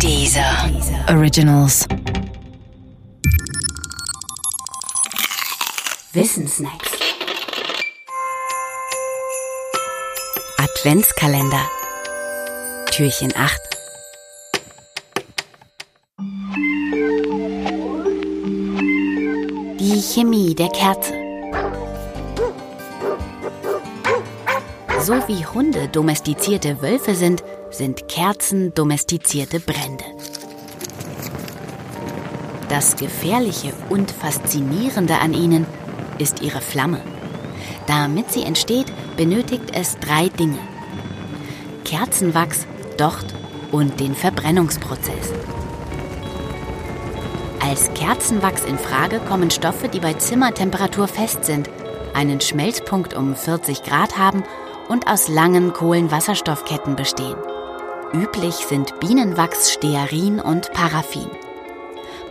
Dieser Originals. Wissensnacks. Adventskalender. Türchen 8. Die Chemie der Kerze. So wie Hunde domestizierte Wölfe sind, sind Kerzen domestizierte Brände. Das Gefährliche und Faszinierende an ihnen ist ihre Flamme. Damit sie entsteht, benötigt es drei Dinge. Kerzenwachs, Docht und den Verbrennungsprozess. Als Kerzenwachs in Frage kommen Stoffe, die bei Zimmertemperatur fest sind, einen Schmelzpunkt um 40 Grad haben und aus langen Kohlenwasserstoffketten bestehen. Üblich sind Bienenwachs, Stearin und Paraffin.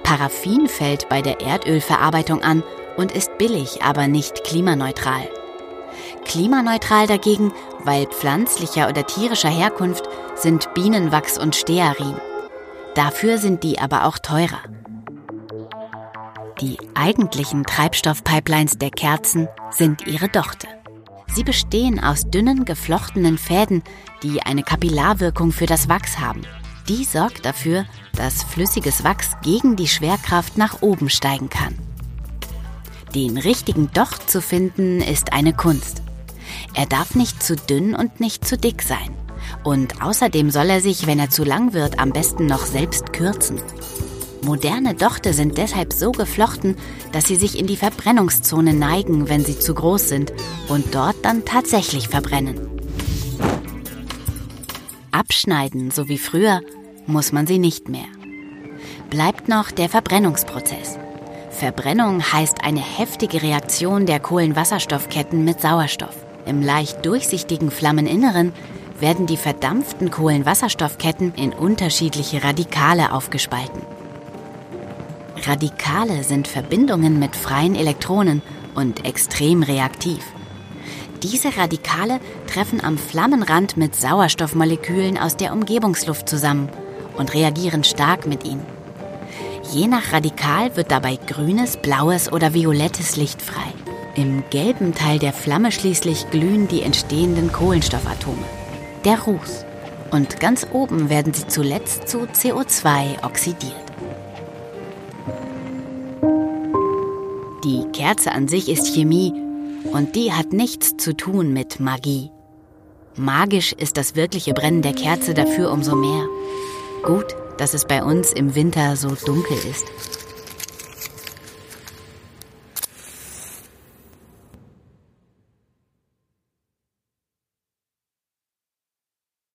Paraffin fällt bei der Erdölverarbeitung an und ist billig, aber nicht klimaneutral. Klimaneutral dagegen, weil pflanzlicher oder tierischer Herkunft, sind Bienenwachs und Stearin. Dafür sind die aber auch teurer. Die eigentlichen Treibstoffpipelines der Kerzen sind ihre Dochte. Sie bestehen aus dünnen, geflochtenen Fäden, die eine Kapillarwirkung für das Wachs haben. Die sorgt dafür, dass flüssiges Wachs gegen die Schwerkraft nach oben steigen kann. Den richtigen Docht zu finden ist eine Kunst. Er darf nicht zu dünn und nicht zu dick sein. Und außerdem soll er sich, wenn er zu lang wird, am besten noch selbst kürzen. Moderne Dochte sind deshalb so geflochten, dass sie sich in die Verbrennungszone neigen, wenn sie zu groß sind und dort dann tatsächlich verbrennen. Abschneiden, so wie früher, muss man sie nicht mehr. Bleibt noch der Verbrennungsprozess. Verbrennung heißt eine heftige Reaktion der Kohlenwasserstoffketten mit Sauerstoff. Im leicht durchsichtigen Flammeninneren werden die verdampften Kohlenwasserstoffketten in unterschiedliche Radikale aufgespalten. Radikale sind Verbindungen mit freien Elektronen und extrem reaktiv. Diese Radikale treffen am Flammenrand mit Sauerstoffmolekülen aus der Umgebungsluft zusammen und reagieren stark mit ihnen. Je nach Radikal wird dabei grünes, blaues oder violettes Licht frei. Im gelben Teil der Flamme schließlich glühen die entstehenden Kohlenstoffatome, der Ruß. Und ganz oben werden sie zuletzt zu CO2 oxidiert. Die Kerze an sich ist Chemie und die hat nichts zu tun mit Magie. Magisch ist das wirkliche Brennen der Kerze dafür umso mehr. Gut, dass es bei uns im Winter so dunkel ist.